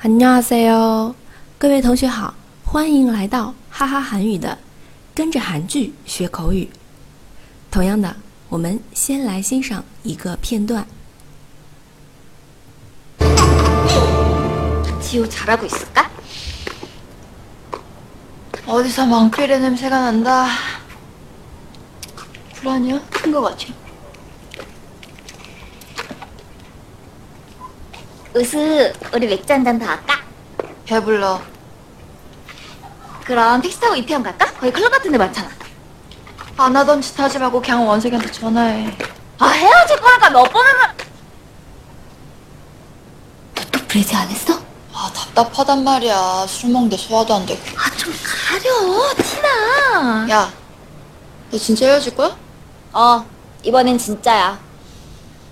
안녕하세요，各位同学好，欢迎来到哈哈韩语的跟着韩剧学口语。同样的，我们先来欣赏一个片段。 지호 잘하고 있을까? 어디서 망피레 냄새가 난다. 불안이야? 큰 거 같아. 으스, 우리 맥주 한 잔 더 할까? 배불러. 그럼 택시 타고 이태원 갈까? 거기 클럽 같은 데 많잖아. 안 하던 짓 하지 말고 그냥 원석이한테 전화해. 아, 헤어질 거니까 몇 번을 말... 너또 브레이즈 안 했어? 아 답답하단 말이야. 술 먹는데 소화도 안 되고. 아, 좀 가려, 티나. 야, 너 진짜 헤어질 거야? 어, 이번엔 진짜야.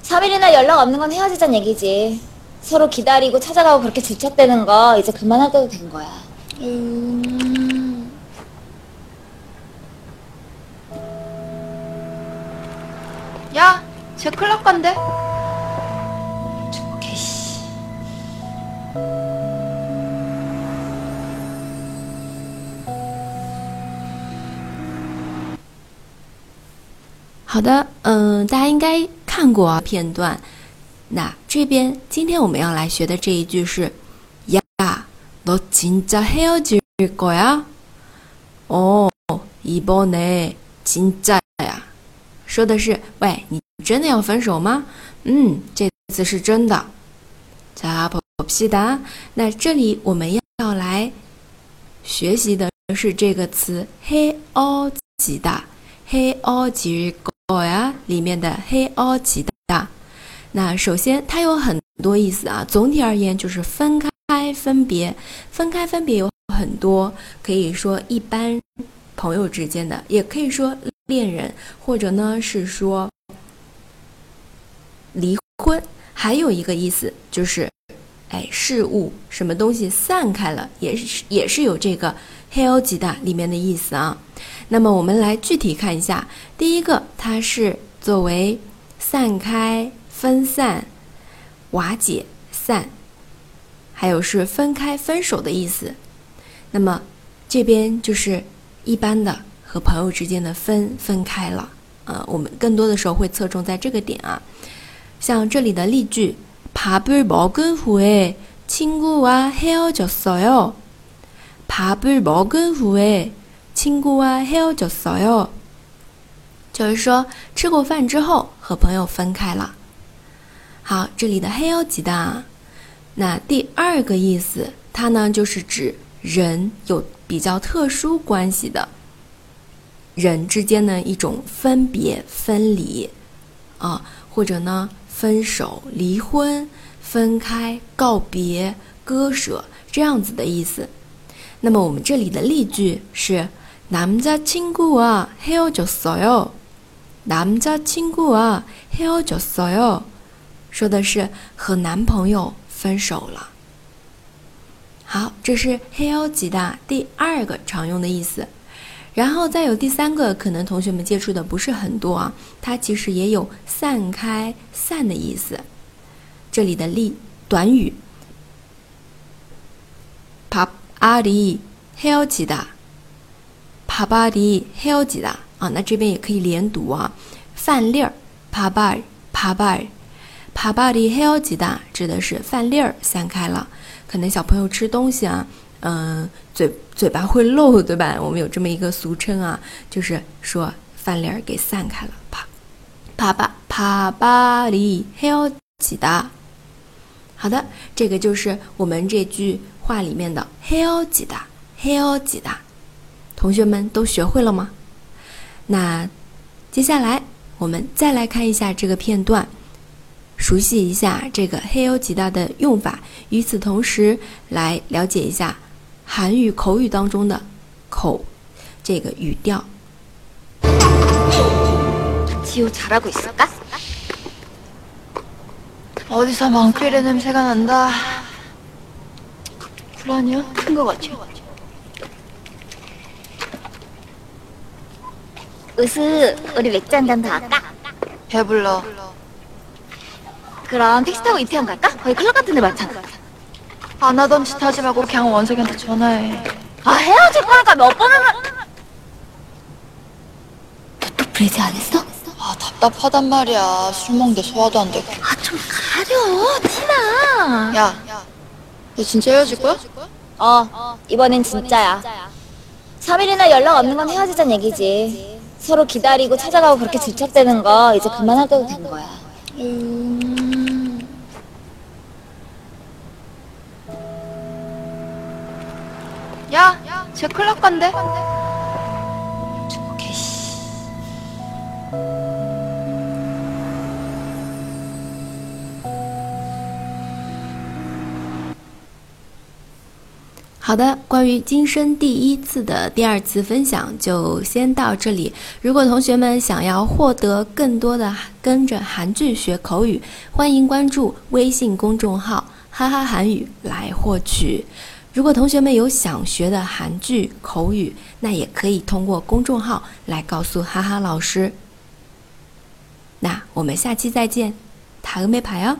3일이나 연락 없는 건 헤어지자는 얘기지. 서로 기다리고 찾아가고 그렇게 질척대는 거 이제 그만할 때도 된 거야. 음. 야, 쟤 클럽 간대. 개씨. 好的，嗯、大家应该看过啊片段。 那这边今天我们要来学的这一句是呀，너진짜헤어질거야？ 哦，이번에진짜야。说的是，喂，你真的要分手吗？嗯，这次是真的。자봅시다。那这里我们要要来学习的是这个词헤어지다。헤어질 거야里面的헤어지다。 那首先它有很多意思啊，总体而言就是分开分别，分开分别有很多，可以说一般朋友之间的，也可以说恋人，或者呢是说离婚，还有一个意思就是哎，事物，什么东西散开了，也是也是有这个 hell 级的，里面的意思啊，那么我们来具体看一下，第一个它是作为散开。分散、瓦解、散，还有是分开、分手的意思。那么这边就是一般的和朋友之间的分分开了。呃，我们更多的时候会侧重在这个点啊。像这里的例句：밥을먹은후에친구와헤어졌어요。밥을먹은후에친구와헤어졌어요。就是说吃过饭之后和朋友分开了。 好，这里的黑欧吉的，那第二个意思，它呢就是指人有比较特殊关系的人之间的一种分别、分离啊，或者呢分手、离婚、分开、告别、割舍这样子的意思。那么我们这里的例句是남자친구와헤어졌어요。남자친구와헤어졌어요。 说的是和男朋友分手了。好，这是黑欧吉的第二个常用的意思。然后再有第三个，可能同学们接触的不是很多啊，它其实也有散开、散的意思。这里的例短语，밥알이헤어지다，밥알이헤어지다啊，那这边也可以连读啊，饭粒儿，밥알밥알。 啪巴里嘿哦几哒，指的是饭粒儿散开了。可能小朋友吃东西啊，嗯，嘴嘴巴会漏，对吧？我们有这么一个俗称啊，就是说饭粒儿给散开了。啪，啪巴啪巴里嘿哦几哒。好的，这个就是我们这句话里面的嘿哦几哒，嘿哦几哒。同学们都学会了吗？那接下来我们再来看一下这个片段。熟悉一下这个黑欧吉大的用法，与此同时来了解一下韩语口语当中的口这个语调。 지호 잘하고 있을까? 어디서 망피레 냄새가 난다. 불안이야? 큰 거 같아. 으스, 우리 맥주 한 잔 더 할까? 배불러. 그럼 택시 타고 이태원 갈까? 거기 클럽 같은 데 많잖아. 안 하던 짓 하지 말고 그냥 원석이한테 전화해. 아 헤어질 거니까 몇 번을 말... 너또 브레이즈 안 했어? 아 답답하단 말이야. 술 먹는데 소화도 안 되고. 아 좀 가려 티나 야, 너 진짜 헤어질 거야? 어 이번엔 진짜야 3일이나 연락 없는 건 헤어지자는 얘기지 서로 기다리고 찾아가고 그렇게 질척대는 거 이제 그만할 때도 된 거야 음... 쟤 클럽 간대. 오케이 씨. 好的，关于今生第一次的第二次分享就先到这里。如果同学们想要获得更多的跟着韩剧学口语，欢迎关注微信公众号“哈哈韩语”来获取。 如果同学们有想学的韩剧口语，那也可以通过公众号来告诉哈哈老师。那我们下期再见，塔个没牌哦。